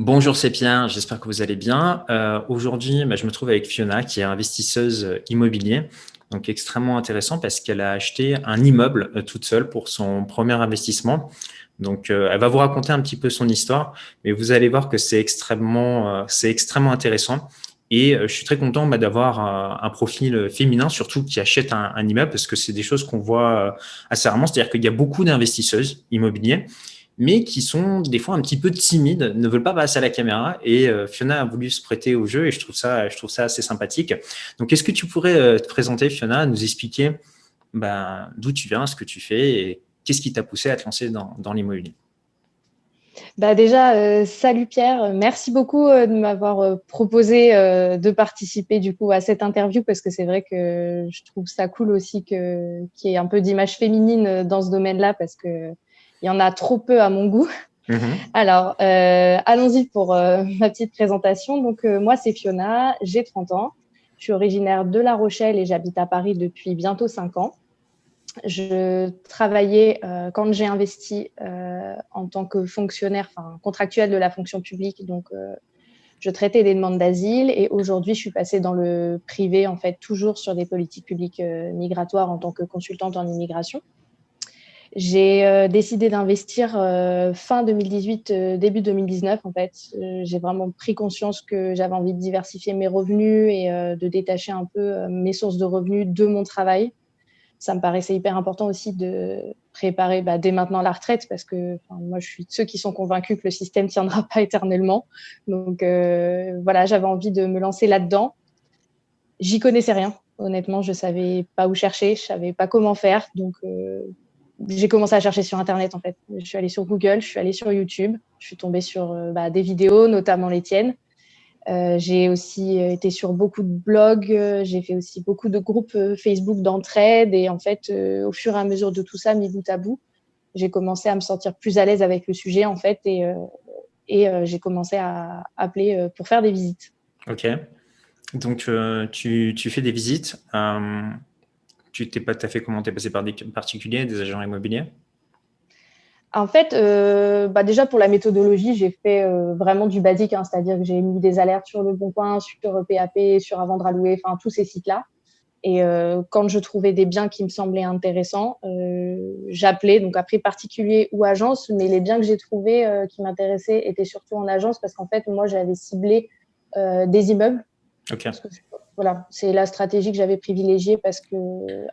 Bonjour, c'est Pierre, j'espère que vous allez bien. Euh, aujourd'hui, bah, je me trouve avec Fiona, qui est investisseuse immobilier. Donc, extrêmement intéressant parce qu'elle a acheté un immeuble euh, toute seule pour son premier investissement. Donc, euh, elle va vous raconter un petit peu son histoire, mais vous allez voir que c'est extrêmement, c'est extrêmement intéressant. Et je suis très content bah, d'avoir un profil féminin, surtout qui achète un, un immeuble, parce que c'est des choses qu'on voit assez rarement. C'est-à-dire qu'il y a beaucoup d'investisseuses immobiliers mais qui sont des fois un petit peu timides, ne veulent pas passer à la caméra. Et euh, Fiona a voulu se prêter au jeu et je trouve ça, je trouve ça assez sympathique. Donc, est-ce que tu pourrais euh, te présenter, Fiona, nous expliquer ben, d'où tu viens, ce que tu fais et qu'est-ce qui t'a poussé à te lancer dans, dans l'immobilier? Bah déjà, euh, salut Pierre, merci beaucoup de m'avoir proposé de participer du coup à cette interview parce que c'est vrai que je trouve ça cool aussi qu'il y ait un peu d'image féminine dans ce domaine-là parce que il y en a trop peu à mon goût. Mhm. Alors, euh, allons-y pour euh, ma petite présentation. Donc, euh, moi, c'est Fiona, j'ai 30 ans. Je suis originaire de La Rochelle et j'habite à Paris depuis bientôt 5 ans. Je travaillais quand j'ai investi en tant que fonctionnaire, enfin contractuel de la fonction publique. Donc, je traitais des demandes d'asile et aujourd'hui, je suis passée dans le privé, en fait, toujours sur des politiques publiques migratoires en tant que consultante en immigration. J'ai euh, décidé d'investir euh, fin 2018, euh, début 2019 en fait. j'ai vraiment pris conscience que j'avais envie de diversifier mes revenus et de détacher un peu mes sources de revenus de mon travail. Ça me paraissait hyper important aussi de préparer bah, dès maintenant la retraite parce que moi je suis de ceux qui sont convaincus que le système tiendra pas éternellement. Donc voilà, j'avais envie de me lancer là-dedans. J'y connaissais rien. Honnêtement, je savais pas où chercher, je savais pas comment faire. Donc j'ai commencé à chercher sur Internet, en fait. Je suis allée sur Google, je suis allée sur YouTube, je suis tombée sur euh, bah, des vidéos, notamment les tiennes. Euh, j'ai aussi euh, été sur beaucoup de blogs, j'ai fait aussi beaucoup de groupes Facebook d'entraide et en fait, au fur et à mesure de tout ça, mis bout à bout, j'ai commencé à me sentir plus à l'aise avec le sujet en fait et, j'ai commencé à appeler pour faire des visites. Ok. Donc, tu, fais des visites tu t'es pas tout à fait comment t'es passé par des particuliers, des agents immobiliers? En fait, euh, bah déjà pour la méthodologie, j'ai fait euh, vraiment du basique, hein, c'est-à-dire que j'ai mis des alertes sur le Bon Coin, sur PAP, sur Avant à louer, enfin tous ces sites-là. Et euh, quand je trouvais des biens qui me semblaient intéressants, j'appelais, donc après particulier ou agence, mais les biens que j'ai trouvés qui m'intéressaient étaient surtout en agence parce qu'en fait, moi, j'avais ciblé des immeubles. Ok voilà, c'est la stratégie que j'avais privilégiée parce que,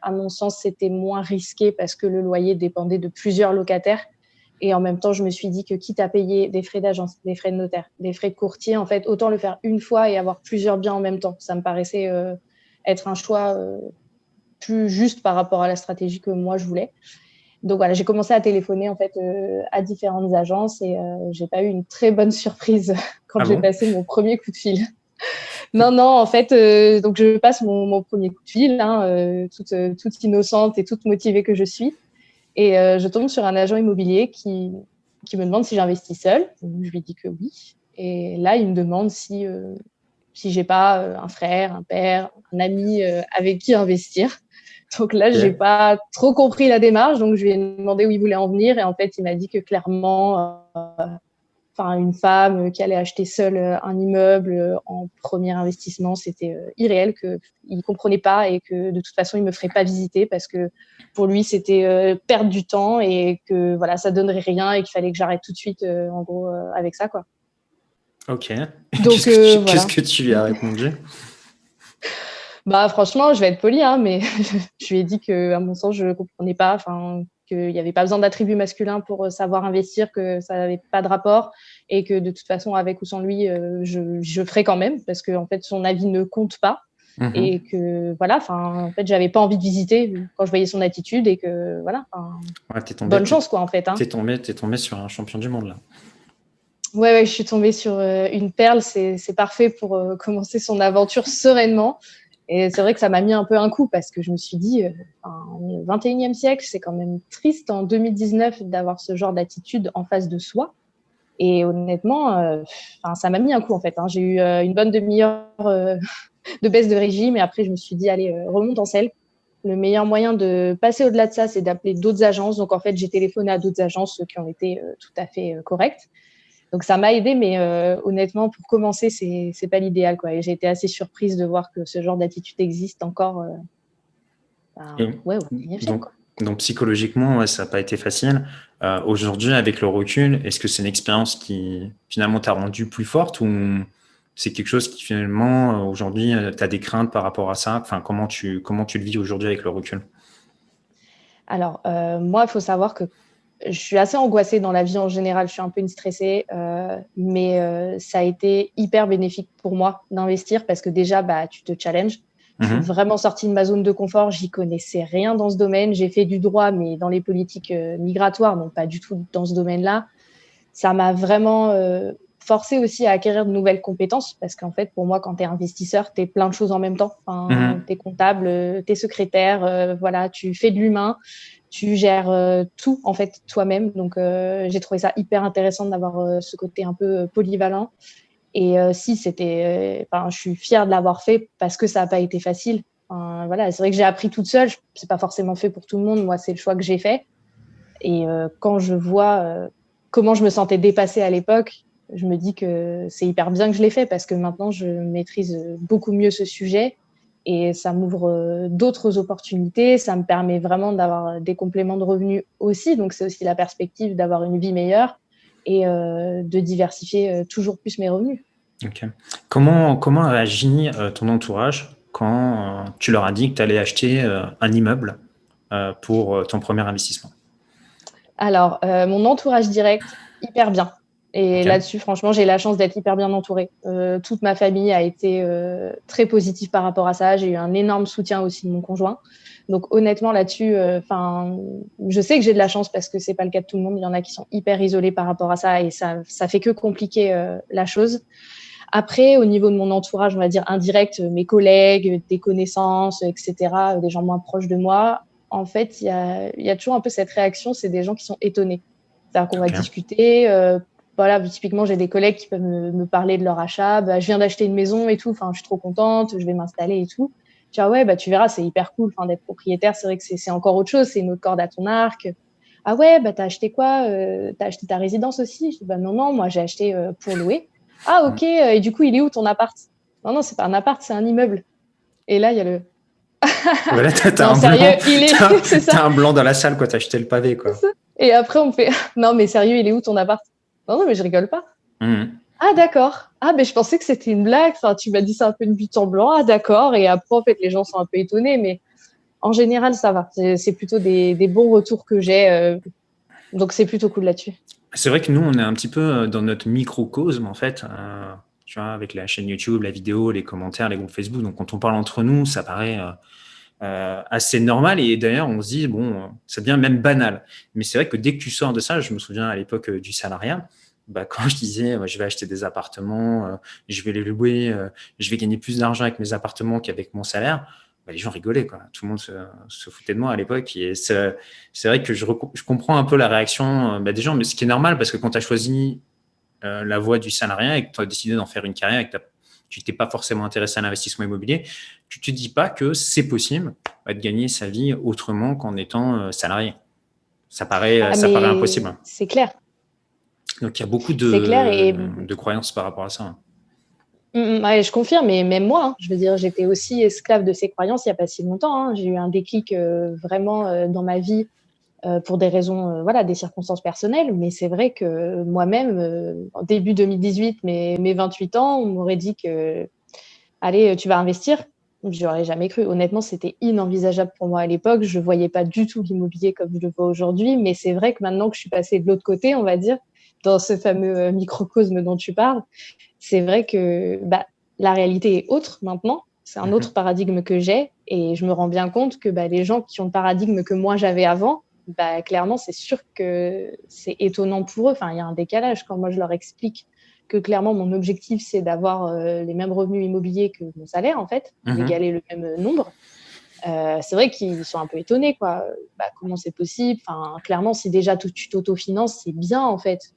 à mon sens, c'était moins risqué parce que le loyer dépendait de plusieurs locataires. Et en même temps, je me suis dit que quitte à payer des frais d'agence, des frais de notaire, des frais de courtier, en fait, autant le faire une fois et avoir plusieurs biens en même temps. Ça me paraissait euh, être un choix euh, plus juste par rapport à la stratégie que moi je voulais. Donc voilà, j'ai commencé à téléphoner en fait euh, à différentes agences et j'ai pas eu une très bonne surprise quand ah j'ai passé mon premier coup de fil non, non, en fait, euh, donc je passe mon, premier coup de fil, hein, euh, euh, toute, innocente et toute motivée que je suis. Et je tombe sur un agent immobilier qui, qui me demande si j'investis seul. Je lui dis que oui. Et là, il me demande si, si j'ai pas un frère, un père, un ami avec qui investir. Donc là, j'ai pas trop compris la démarche. Donc je lui ai demandé où il voulait en venir. Et en fait, il m'a dit que clairement, enfin une femme qui allait acheter seule euh, un immeuble euh, en premier investissement, c'était euh, irréel, que il comprenait pas et que de toute façon il me ferait pas visiter parce que pour lui c'était perdre du temps et que voilà ça donnerait rien et qu'il fallait que j'arrête tout de suite en gros avec ça quoi. Ok. Donc qu'est-ce que, tu lui as répondu? Bah franchement, je vais être polie, hein, mais je lui ai dit que à mon sens je comprenais pas, enfin qu'il n'y avait pas besoin d'attributs masculins pour euh, savoir investir, que ça n'avait pas de rapport et que de toute façon, avec ou sans lui, euh, je, je ferai quand même parce que en fait, son avis ne compte pas. Mhm. Et que voilà, enfin, en fait, j'avais pas envie de visiter quand je voyais son attitude et que voilà, bonne chance quoi en fait. Hein. T'es tombé, es tombé sur un champion du monde là. Ouais, ouais, je suis tombée sur euh, une perle. C'est parfait pour commencer son aventure sereinement. Et c'est vrai que ça m'a mis un peu un coup parce que je me suis dit, euh, au 21e siècle, c'est quand même triste en 2019 d'avoir ce genre d'attitude en face de soi. Et honnêtement, euh, ça m'a mis un coup en fait. Hein. J'ai eu euh, une bonne demi-heure de baisse de régime et après je me suis dit, allez, remonte en selle. Le meilleur moyen de passer au-delà de ça, c'est d'appeler d'autres agences. Donc en fait, j'ai téléphoné à d'autres agences qui ont été tout à fait correctes. Donc ça m'a aidé, mais honnêtement, pour commencer, c'est n'est pas l'idéal. Et j'ai été assez surprise de voir que ce genre d'attitude existe encore. Ben, ouais, donc, psychologiquement, ça n'a pas été facile. Aujourd'hui, avec le recul, est-ce que c'est une expérience qui finalement t'a rendu plus forte ou c'est quelque chose qui finalement, aujourd'hui, tu as des craintes par rapport à ça? Enfin, comment, tu, comment tu le vis aujourd'hui avec le recul? Alors, moi, il faut savoir que je suis assez angoissée dans la vie en général. Je suis un peu une stressée, euh, mais euh, ça a été hyper bénéfique pour moi d'investir parce que déjà, bah, tu te challenges. Je suis mhm. vraiment sortie de ma zone de confort. J'y connaissais rien dans ce domaine. J'ai fait du droit, mais dans les politiques euh, migratoires, donc pas du tout dans ce domaine-là. Ça m'a vraiment forcé aussi à acquérir de nouvelles compétences parce qu'en fait, pour moi, quand tu es investisseur, tu es plein de choses en même temps. Enfin, mhm. Tu es comptable, tu es secrétaire, voilà, tu fais de l'humain tu gères euh, tout en fait toi-même. Donc euh, j'ai trouvé ça hyper intéressant d'avoir euh, ce côté un peu polyvalent. Et si c'était, je suis fière de l'avoir fait parce que ça n'a pas été facile. voilà, c'est vrai que j'ai appris toute seule. C'est pas forcément fait pour tout le monde. Moi, c'est le choix que j'ai fait. Et quand je vois comment je me sentais dépassée à l'époque, je me dis que c'est hyper bien que je l'ai fait parce que maintenant je maîtrise beaucoup mieux ce sujet et ça m'ouvre euh, d'autres opportunités. Ça me permet vraiment d'avoir des compléments de revenus aussi. Donc, c'est aussi la perspective d'avoir une vie meilleure et euh, de diversifier euh, toujours plus mes revenus. Comment, comment a agi ton entourage quand tu leur as dit que tu allais acheter un immeuble pour ton premier investissement? Alors, mon entourage direct, hyper bien. Et là-dessus, franchement, j'ai la chance d'être hyper bien entourée. Euh, toute ma famille a été euh, très positive par rapport à ça. J'ai eu un énorme soutien aussi de mon conjoint. Donc honnêtement, là-dessus, euh, enfin, je sais que j'ai de la chance parce que c'est pas le cas de tout le monde. Il y en a qui sont hyper isolés par rapport à ça et ça, ça fait que compliquer la chose. Après, au niveau de mon entourage, on va dire indirect, mes collègues, des connaissances, etc., des gens moins proches de moi, en fait, il y a, y a, toujours un peu cette réaction, c'est des gens qui sont étonnés. C'est-à-dire qu'on va discuter, voilà, typiquement, j'ai des collègues qui peuvent me, parler de leur achat. Bah, je viens d'acheter une maison et tout. Enfin, je suis trop contente. Je vais m'installer et tout. Tu vois, ouais, bah, tu verras, c'est hyper cool. Enfin, d'être propriétaire, c'est vrai que c'est encore autre chose. C'est une autre corde à ton arc. Ah ouais, bah, t'as acheté quoi? Euh, t'as acheté ta résidence aussi? Je dis, bah, non, non, moi, j'ai acheté euh, pour louer. Ah, ok. Et du coup, il est où ton appart? Non, non, c'est pas un appart, c'est un immeuble. Et là, il y a le, voilà, t'as un, sérieux, il est... un blanc dans la salle, quoi. T'as acheté le pavé, quoi. Et après, on me fait, non, mais sérieux, il est où ton appart? Non, non, mais je rigole pas. Mmh. Ah, d'accord. Ah, mais je pensais que c'était une blague. Enfin, tu m'as dit ça un peu une but en blanc. Ah, d'accord. Et après, en fait, les gens sont un peu étonnés, mais en général, ça va. C'est plutôt des, bons retours que j'ai. Euh, donc, c'est plutôt cool là-dessus. C'est vrai que nous, on est un petit peu euh, dans notre microcosme, en fait. Euh, tu vois, avec la chaîne YouTube, la vidéo, les commentaires, les groupes Facebook. Donc, quand on parle entre nous, ça paraît. Assez normal et d'ailleurs on se dit bon ça devient même banal mais c'est vrai que dès que tu sors de ça je me souviens à l'époque du salariat bah, quand je disais je vais acheter des appartements, euh, je vais les louer, euh, je vais gagner plus d'argent avec mes appartements qu'avec mon salaire, bah, les gens rigolaient. Quoi. Tout le monde se, foutait de moi à l'époque. Et c'est vrai que je, je, comprends un peu la réaction euh, bah, des gens, mais ce qui est normal parce que quand tu as choisi la voie du salariat et que tu as décidé d'en faire une carrière et que tu t'es pas forcément intéressé à l'investissement immobilier, tu te dis pas que c'est possible de gagner sa vie autrement qu'en étant salarié. Ça paraît, ah, ça paraît impossible. C'est clair. Donc il y a beaucoup de, de croyances par rapport à ça. Mm, mm, je confirme, mais même moi, hein, je veux dire, j'étais aussi esclave de ces croyances il n'y a pas si longtemps. Hein. J'ai eu un déclic euh, vraiment euh, dans ma vie euh, pour des raisons, voilà, des circonstances personnelles. Mais c'est vrai que moi-même, en début 2018, mes, mes 28 ans, on m'aurait dit que, allez, tu vas investir. Je n'aurais jamais cru. Honnêtement, c'était inenvisageable pour moi à l'époque. Je ne voyais pas du tout l'immobilier comme je le vois aujourd'hui. Mais c'est vrai que maintenant que je suis passée de l'autre côté, on va dire, dans ce fameux euh, microcosme dont tu parles, c'est vrai que bah, la réalité est autre maintenant. C'est un mhm. autre paradigme que j'ai et je me rends bien compte que bah, les gens qui ont le paradigme que moi j'avais avant, bah, clairement, c'est sûr que c'est étonnant pour eux. Enfin, il y a un décalage quand moi je leur explique que clairement mon objectif c'est d'avoir euh, les mêmes revenus immobiliers que mon salaire en fait, mhm. d'égaler le même nombre. Euh, c'est vrai qu'ils sont un peu étonnés, quoi. Bah, comment c'est possible? Enfin, clairement, si déjà tu t'autofinances, c'est bien en fait.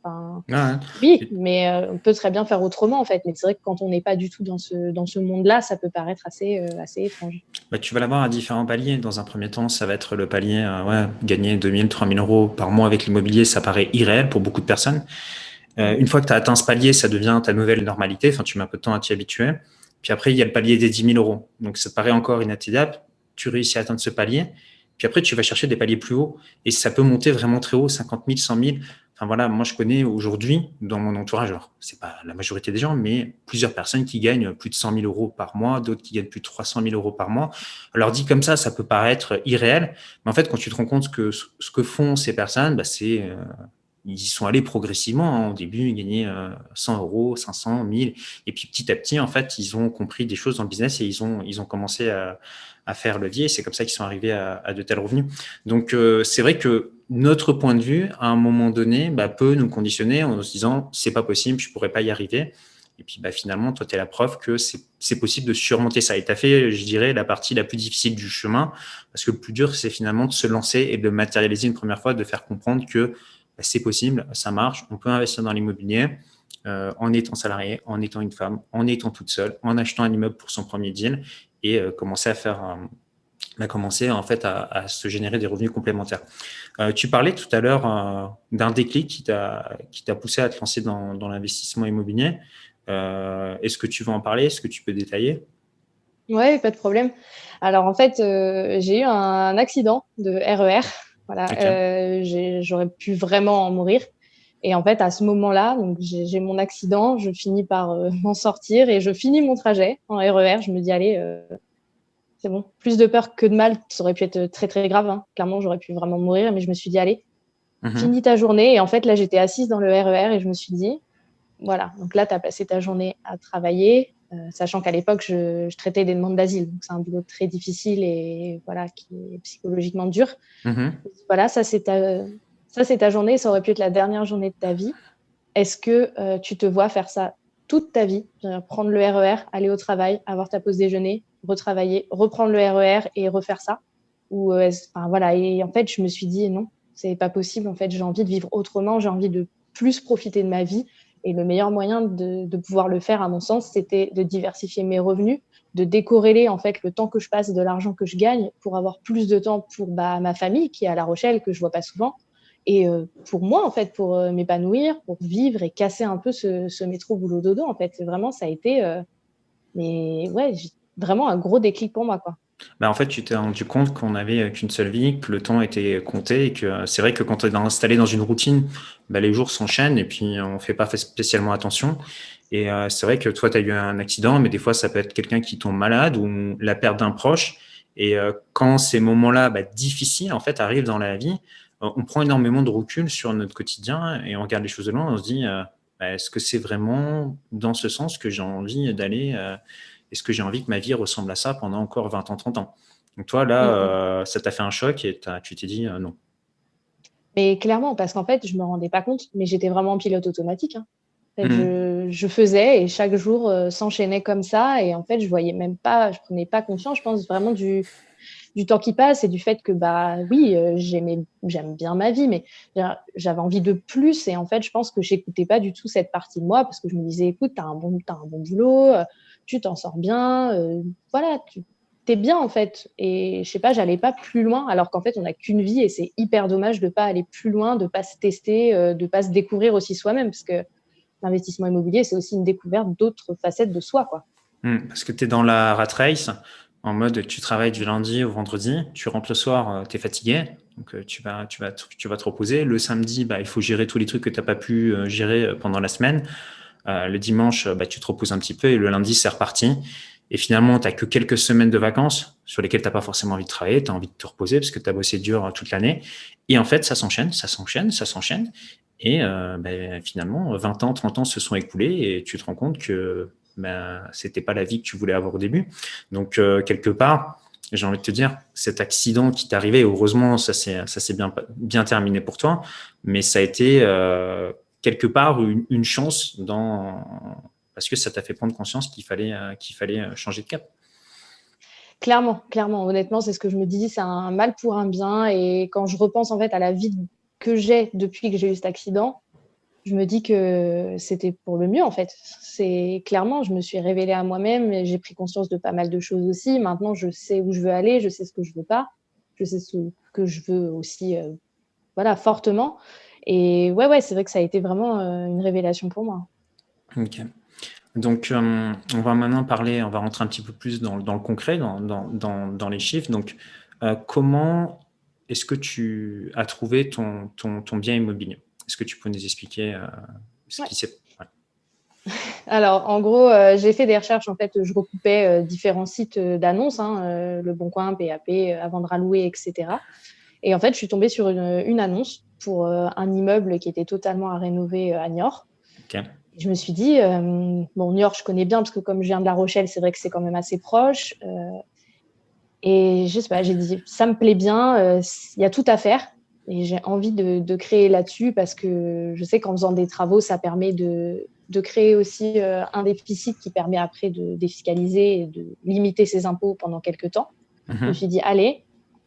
Oui, mais euh, on peut très bien faire autrement en fait. Mais c'est vrai que quand on n'est pas du tout dans ce dans ce monde-là, ça peut paraître assez euh, assez étrange. Bah, tu vas l'avoir à différents paliers. Dans un premier temps, ça va être le palier, ouais, gagner 2000, 3000 euros par mois avec l'immobilier, ça paraît irréel pour beaucoup de personnes. une fois que tu as atteint ce palier, ça devient ta nouvelle normalité. Enfin, tu mets un peu de temps à t'y habituer. Puis après, il y a le palier des 10 000 euros. Donc, ça paraît encore inatteignable. Tu réussis à atteindre ce palier. Puis après, tu vas chercher des paliers plus hauts. Et ça peut monter vraiment très haut, 50 000, 100 000. Enfin voilà, moi je connais aujourd'hui dans mon entourage, alors c'est pas la majorité des gens, mais plusieurs personnes qui gagnent plus de 100 000 euros par mois, d'autres qui gagnent plus de 300 000 euros par mois. Alors dit comme ça, ça peut paraître irréel, mais en fait quand tu te rends compte que ce que font ces personnes, bah, c'est euh, ils y sont allés progressivement. Hein. Au début, ils gagnaient 100 euh, euros, 500, 1000. Et puis petit à petit, en fait, ils ont compris des choses dans le business et ils ont, ils ont commencé à, à faire levier. C'est comme ça qu'ils sont arrivés à, de tels revenus. Donc, euh, c'est vrai que notre point de vue, à un moment donné, bah, peut nous conditionner en se disant c'est pas possible, je pourrais pas y arriver. Et puis bah, finalement, toi, tu es la preuve que c'est possible de surmonter ça. Et tu as fait, je dirais, la partie la plus difficile du chemin, parce que le plus dur, c'est finalement de se lancer et de matérialiser une première fois, de faire comprendre que bah, c'est possible, ça marche, on peut investir dans l'immobilier euh, en étant salarié, en étant une femme, en étant toute seule, en achetant un immeuble pour son premier deal et euh, commencer à faire euh, commencer en fait à, se générer des revenus complémentaires. tu parlais tout à l'heure d'un déclic qui t'a qui t'a poussé à te lancer dans, dans l'investissement immobilier. Est-ce que tu veux en parler? Est-ce que tu peux détailler? Oui, pas de problème. Alors en fait, j'ai eu un accident de RER voilà, euh, j'aurais pu vraiment en mourir. Et en fait, à ce moment-là, donc j'ai mon accident, je finis par euh, m'en sortir et je finis mon trajet en RER. E je me dis, allez, euh, c'est bon. Plus de peur que de mal, ça aurait pu être très, très grave. Hein. Clairement, j'aurais pu vraiment mourir, mais je me suis dit, allez, mhm. finis ta journée. Et en fait, là, j'étais assise dans le RER e et je me suis dit, voilà, donc là, tu as passé ta journée à travailler, euh, sachant qu'à l'époque, je, traitais des demandes d'asile. Donc, c'est un boulot très difficile et voilà, qui est psychologiquement dur. Mhm. Voilà, ça, c'est ta, ça, c'est ta journée. Ça aurait pu être la dernière journée de ta vie. Est-ce que euh, tu te vois faire ça toute ta vie? Prendre le RER, e aller au travail, avoir ta pause déjeuner, retravailler, reprendre le RER e et refaire ça? Ou euh, enfin, voilà. Et en fait, je me suis dit non, c'est pas possible. En fait, j'ai envie de vivre autrement. J'ai envie de plus profiter de ma vie. Et le meilleur moyen de, pouvoir le faire, à mon sens, c'était de diversifier mes revenus, de décorréler en fait le temps que je passe de l'argent que je gagne pour avoir plus de temps pour bah, ma famille qui est à La Rochelle que je vois pas souvent et euh, pour moi en fait pour euh, m'épanouir, pour vivre et casser un peu ce, métro boulot dodo en fait. Vraiment ça a été euh, mais ouais vraiment un gros déclic pour moi quoi. Bah en fait, tu t'es rendu compte qu'on n'avait qu'une seule vie, que le temps était compté et que c'est vrai que quand tu es installé dans une routine, bah, les jours s'enchaînent et puis on fait pas spécialement attention. Et c'est vrai que toi, tu as eu un accident, mais des fois, ça peut être quelqu'un qui tombe malade ou la perte d'un proche. Et quand ces moments-là bah, difficiles, en fait, arrivent dans la vie, on prend énormément de recul sur notre quotidien et on regarde les choses de loin. On se dit, bah, est-ce que c'est vraiment dans ce sens que j'ai envie d'aller est-ce que j'ai envie que ma vie ressemble à ça pendant encore 20 ans, 30 ans? Donc toi, là, euh, ça t'a fait un choc et tu t'es dit euh, non. Mais clairement, parce qu'en fait, je ne me rendais pas compte, mais j'étais vraiment en pilote automatique. Hein. Mm-hmm. je, faisais et chaque jour euh, s'enchaînait comme ça. Et en fait, je voyais même pas, je prenais pas conscience, je pense vraiment du, du temps qui passe et du fait que, bah oui, j'aimais, j'aime bien ma vie, mais j'avais envie de plus. Et en fait, je pense que j'écoutais pas du tout cette partie de moi parce que je me disais, écoute, tu as un bon, un bon boulot, tu t'en sors bien, euh, voilà, tu es bien en fait. Et je sais pas, j'allais pas plus loin, alors qu'en fait, on n'a qu'une vie et c'est hyper dommage de pas aller plus loin, de pas se tester, euh, de pas se découvrir aussi soi-même, parce que l'investissement immobilier, c'est aussi une découverte d'autres facettes de soi, quoi. Hmm, parce que tu es dans la rat race, en mode tu travailles du lundi au vendredi, tu rentres le soir, euh, tu es fatigué, donc tu vas, tu, vas, tu vas te reposer. Le samedi, bah, il faut gérer tous les trucs que tu n'as pas pu gérer pendant la semaine. Euh, le dimanche, bah, tu te reposes un petit peu et le lundi, c'est reparti. Et finalement, tu n'as que quelques semaines de vacances sur lesquelles tu n'as pas forcément envie de travailler, tu as envie de te reposer parce que tu as bossé dur euh, toute l'année. Et en fait, ça s'enchaîne, ça s'enchaîne, ça s'enchaîne. Et euh, ben, finalement, 20 ans, 30 ans se sont écoulés et tu te rends compte que ben, c'était pas la vie que tu voulais avoir au début. Donc, quelque part, j'ai envie de te dire, cet accident qui t'est arrivé, heureusement, ça s'est bien, bien terminé pour toi, mais ça a été quelque part une, chance dans, parce que ça t'a fait prendre conscience qu'il fallait, euh, qu'il fallait euh, changer de cap. Clairement, clairement, honnêtement, c'est ce que je me dis, c'est un mal pour un bien. Et quand je repense en fait à la vie que j'ai depuis que j'ai eu cet accident, je me dis que c'était pour le mieux en fait. C'est clairement, je me suis révélée à moi-même, j'ai pris conscience de pas mal de choses aussi. Maintenant, je sais où je veux aller, je sais ce que je veux pas, je sais ce que je veux aussi, euh, voilà, fortement. Et ouais, ouais, c'est vrai que ça a été vraiment une révélation pour moi. Ok. Donc, on va maintenant parler, on va rentrer un petit peu plus dans, le concret, dans, les chiffres. Donc, comment est-ce que tu as trouvé ton bien immobilier? Est-ce que tu peux nous expliquer ce qui s'est alors, en gros, euh, j'ai fait des recherches. En fait, je recoupais euh, différents sites euh, d'annonces, hein, Le Bon Coin, PAP, à vendre à louer, etc. Et en fait, je suis tombée sur une, annonce pour un immeuble qui était totalement à rénover à Niort. Je me suis dit, bon, Niort, je connais bien parce que comme je viens de La Rochelle, c'est vrai que c'est quand même assez proche. et je sais pas, j'ai dit, ça me plaît bien, il y a tout à faire. Et j'ai envie de, de créer là-dessus parce que je sais qu'en faisant des travaux, ça permet de, de créer aussi euh, un déficit qui permet après de défiscaliser et de limiter ses impôts pendant quelques temps. Je me mhm. suis dit, allez,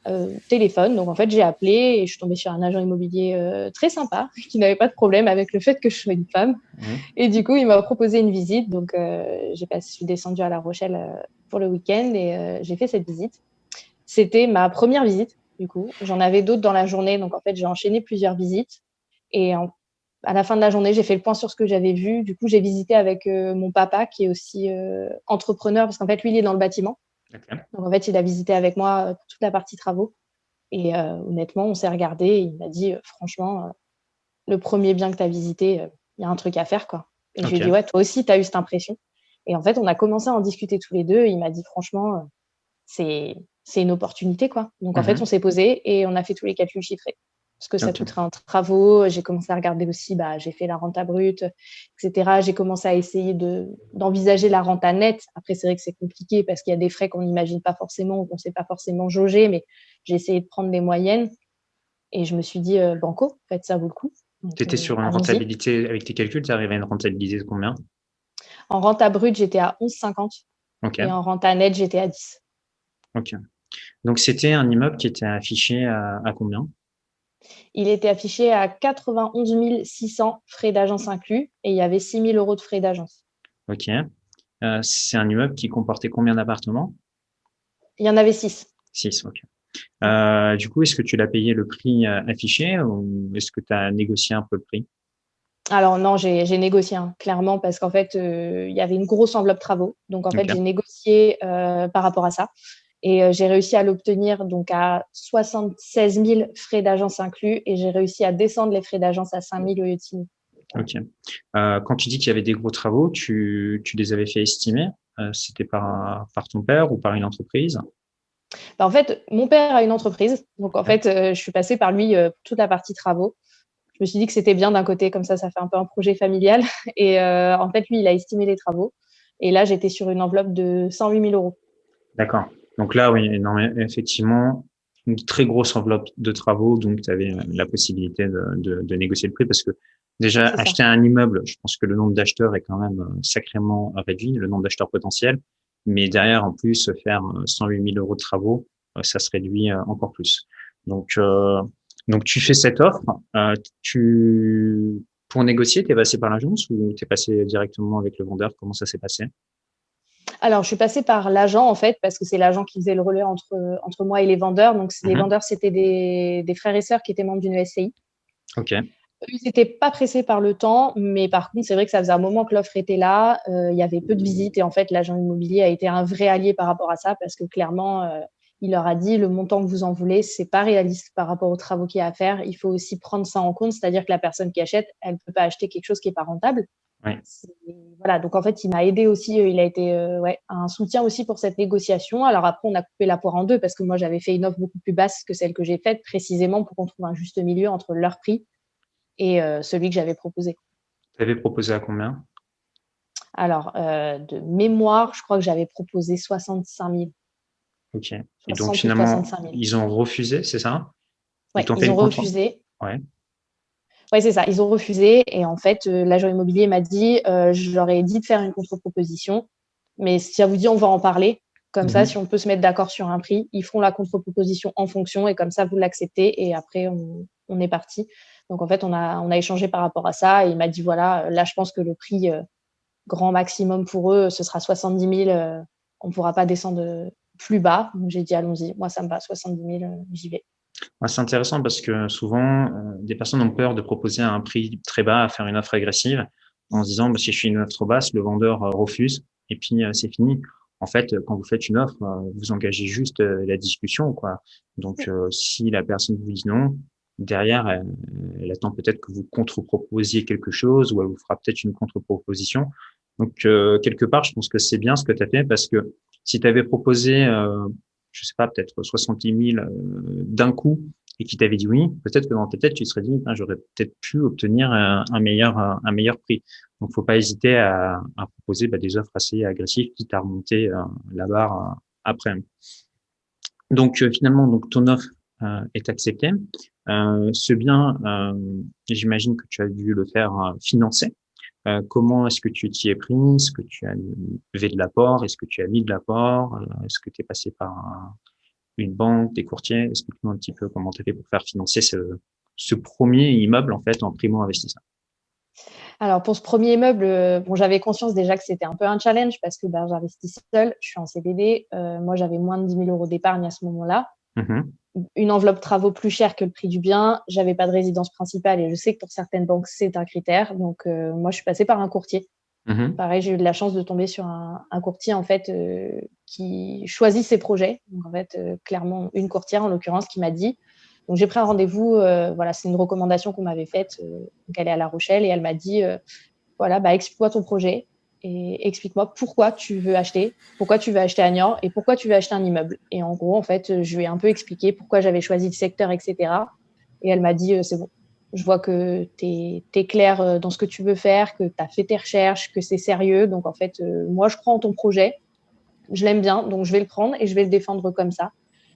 euh, téléphone. Donc en fait, j'ai appelé et je suis tombée sur un agent immobilier euh, très sympa qui n'avait pas de problème avec le fait que je sois une femme. Mhm. Et du coup, il m'a proposé une visite. Donc j'ai je suis descendue à La Rochelle pour le week-end et j'ai fait cette visite. C'était ma première visite, du coup. J'en avais d'autres dans la journée. Donc en fait, j'ai enchaîné plusieurs visites. Et en à la fin de la journée, j'ai fait le point sur ce que j'avais vu. Du coup, j'ai visité avec euh, mon papa, qui est aussi euh, entrepreneur, parce qu'en fait, lui, il est dans le bâtiment. Donc, en fait, il a visité avec moi euh, toute la partie travaux. Et honnêtement, on s'est regardé et il m'a dit, franchement, le premier bien que tu as visité, il y a un truc à faire. quoi. Et je lui ai dit, ouais, toi aussi, tu as eu cette impression. Et en fait, on a commencé à en discuter tous les deux. il m'a dit, franchement, c'est une opportunité. quoi. Donc, en fait, mhm. on s'est posé et on a fait tous les calculs chiffrés parce que ça coûterait en travaux. J'ai commencé à regarder aussi, bah, j'ai fait la renta brute, etc. J'ai commencé à essayer d'envisager la renta nette. Après, c'est vrai que c'est compliqué parce qu'il y a des frais qu'on n'imagine pas forcément ou qu'on ne sait pas forcément jauger, mais j'ai essayé de prendre des moyennes et je me suis dit, euh, banco, en fait, ça vaut le coup. Tu étais sur une rentabilité, avec tes calculs, tu arrivé à une rentabilité de combien? En renta brute, j'étais à 11,50 et en renta nette, j'étais à 10. Ok. Donc, c'était un immeuble qui était affiché à combien? Il était affiché à 91 600 frais d'agence inclus et il y avait 6 000 euros de frais d'agence. Ok. Euh, c'est un immeuble qui comportait combien d'appartements? Il y en avait 6. 6, ok. Euh, du coup, est-ce que tu l'as payé le prix euh, affiché ou est-ce que tu as négocié un peu le prix? Alors non, j'ai négocié hein, clairement parce qu'en fait, il y avait une grosse enveloppe travaux. Donc en fait, j'ai négocié par rapport à ça. Et euh, j'ai réussi à l'obtenir donc à 76 000 frais d'agence inclus et j'ai réussi à descendre les frais d'agence à 5 000 au lieu Ok. Euh, quand tu dis qu'il y avait des gros travaux, tu, tu les avais fait estimer euh, C'était par, par ton père ou par une entreprise? Bah, En fait, mon père a une entreprise. Donc, en fait, je suis passée par lui toute la partie travaux. Je me suis dit que c'était bien d'un côté, comme ça, ça fait un peu un projet familial. Et en fait, lui, il a estimé les travaux. Et là, j'étais sur une enveloppe de 108 000 euros. D'accord. Donc là, oui, non, effectivement, une très grosse enveloppe de travaux, donc tu avais la possibilité de, négocier le prix parce que déjà, acheter un immeuble, je pense que le nombre d'acheteurs est quand même euh, sacrément réduit, le nombre d'acheteurs potentiels, mais derrière, en plus, faire 108 euh, 000 euros de travaux, euh, ça se réduit encore plus. Donc, donc tu fais cette offre, tu pour négocier, tu es passé par l'agence ou tu es passé directement avec le vendeur? Comment ça s'est passé? Alors, je suis passée par l'agent, en fait, parce que c'est l'agent qui faisait le relais entre, entre moi et les vendeurs. Donc, les mhm. vendeurs, c'était des, des, frères et sœurs qui étaient membres d'une SCI. OK. Ils n'étaient pas pressés par le temps, mais par contre, c'est vrai que ça faisait un moment que l'offre était là. Euh, il y avait peu de visites et en fait, l'agent immobilier a été un vrai allié par rapport à ça parce que clairement, euh, il leur a dit le montant que vous en voulez, c'est pas réaliste par rapport aux travaux qu'il y a à faire. Il faut aussi prendre ça en compte, c'est-à-dire que la personne qui achète, elle ne peut pas acheter quelque chose qui n'est pas rentable. Voilà, donc en fait, il m'a aidé aussi, euh, il a été euh, ouais, un soutien aussi pour cette négociation. Alors après, on a coupé la poire en deux parce que moi, j'avais fait une offre beaucoup plus basse que celle que j'ai faite, précisément pour qu'on trouve un juste milieu entre leur prix et euh, celui que j'avais proposé. Tu avais proposé à combien? Alors, de mémoire, je crois que j'avais proposé 65 000. Ok. Et donc finalement, ils ont refusé, c'est ça? Oui, ils, ont refusé. Ouais. Oui, c'est ça. Ils ont refusé. Et en fait, euh, l'agent immobilier m'a dit, euh, je leur ai dit de faire une contre-proposition. Mais si ça vous dit, on va en parler. Comme ça, mhm. si on peut se mettre d'accord sur un prix, ils feront la contre-proposition en fonction. Et comme ça, vous l'acceptez. Et après, on, est parti. Donc, en fait, on a, on a échangé par rapport à ça. Et il m'a dit, voilà, là, je pense que le prix euh, grand maximum pour eux, ce sera 70 000. on ne pourra pas descendre plus bas. J'ai dit, allons-y. Moi, ça me va, 70 000, j'y vais. C'est intéressant parce que souvent, des personnes ont peur de proposer un prix très bas, à faire une offre agressive, en se disant bah, si je fais une offre trop basse, le vendeur refuse et puis c'est fini en fait, quand vous faites une offre, vous engagez juste la discussion, quoi. Donc, si la personne vous dit non, derrière, elle, attend peut-être que vous contre-proposiez quelque chose ou elle vous fera peut-être une contre-proposition. Donc, euh, quelque part, je pense que c'est bien ce que tu as fait parce que si tu avais proposé, euh, je sais pas, peut-être 70 000 euh, d'un coup et qui t'avait dit oui, peut-être que dans ta tête, tu serais dit, ah, j'aurais peut-être pu obtenir un, meilleur, un meilleur prix. Donc, faut pas hésiter à, à proposer bah, des offres assez agressives, quitte à remonter la barre après. Donc, finalement, donc ton offre est acceptée. Euh, ce bien, euh, j'imagine que tu as dû le faire euh, comment est-ce que tu t'y es pris? Est-ce que tu as levé de l'apport? Est-ce que tu as mis de l'apport? Est-ce que tu es passé par une banque, des courtiers? Explique-nous un petit peu comment tu as fait pour faire financer ce, premier immeuble en fait en primo-investisseur. Alors pour ce premier immeuble, bon, j'avais conscience déjà que c'était un peu un challenge parce que ben, j'investis seule, je suis en CDD. moi, j'avais moins de 10 000 euros d'épargne à ce moment-là. Mmh une enveloppe travaux plus chère que le prix du bien. J'avais pas de résidence principale et je sais que pour certaines banques, c'est un critère. Donc, euh, moi, je suis passée par un courtier. Mmh Pareil, j'ai eu de la chance de tomber sur un, courtier en fait euh, qui choisit ses projets. Donc, en fait, euh, clairement, une courtière en l'occurrence qui m'a dit. Donc, j'ai pris un rendez-vous. voilà, c'est une recommandation qu'on m'avait faite. donc, elle est à La Rochelle et elle m'a dit voilà, bah, explique-moi ton projet et explique-moi pourquoi tu veux acheter, pourquoi tu veux acheter à Niort et pourquoi tu veux acheter un immeuble. Et en gros, en fait, je lui ai un peu expliqué pourquoi j'avais choisi le secteur, etc. Et elle m'a dit, euh, c'est bon, je vois que tu es, clair euh, dans ce que tu veux faire, que tu as fait tes recherches, que c'est sérieux. Donc, en fait, euh, moi, je crois en ton projet. Je l'aime bien, donc je vais le prendre et je vais le défendre comme ça.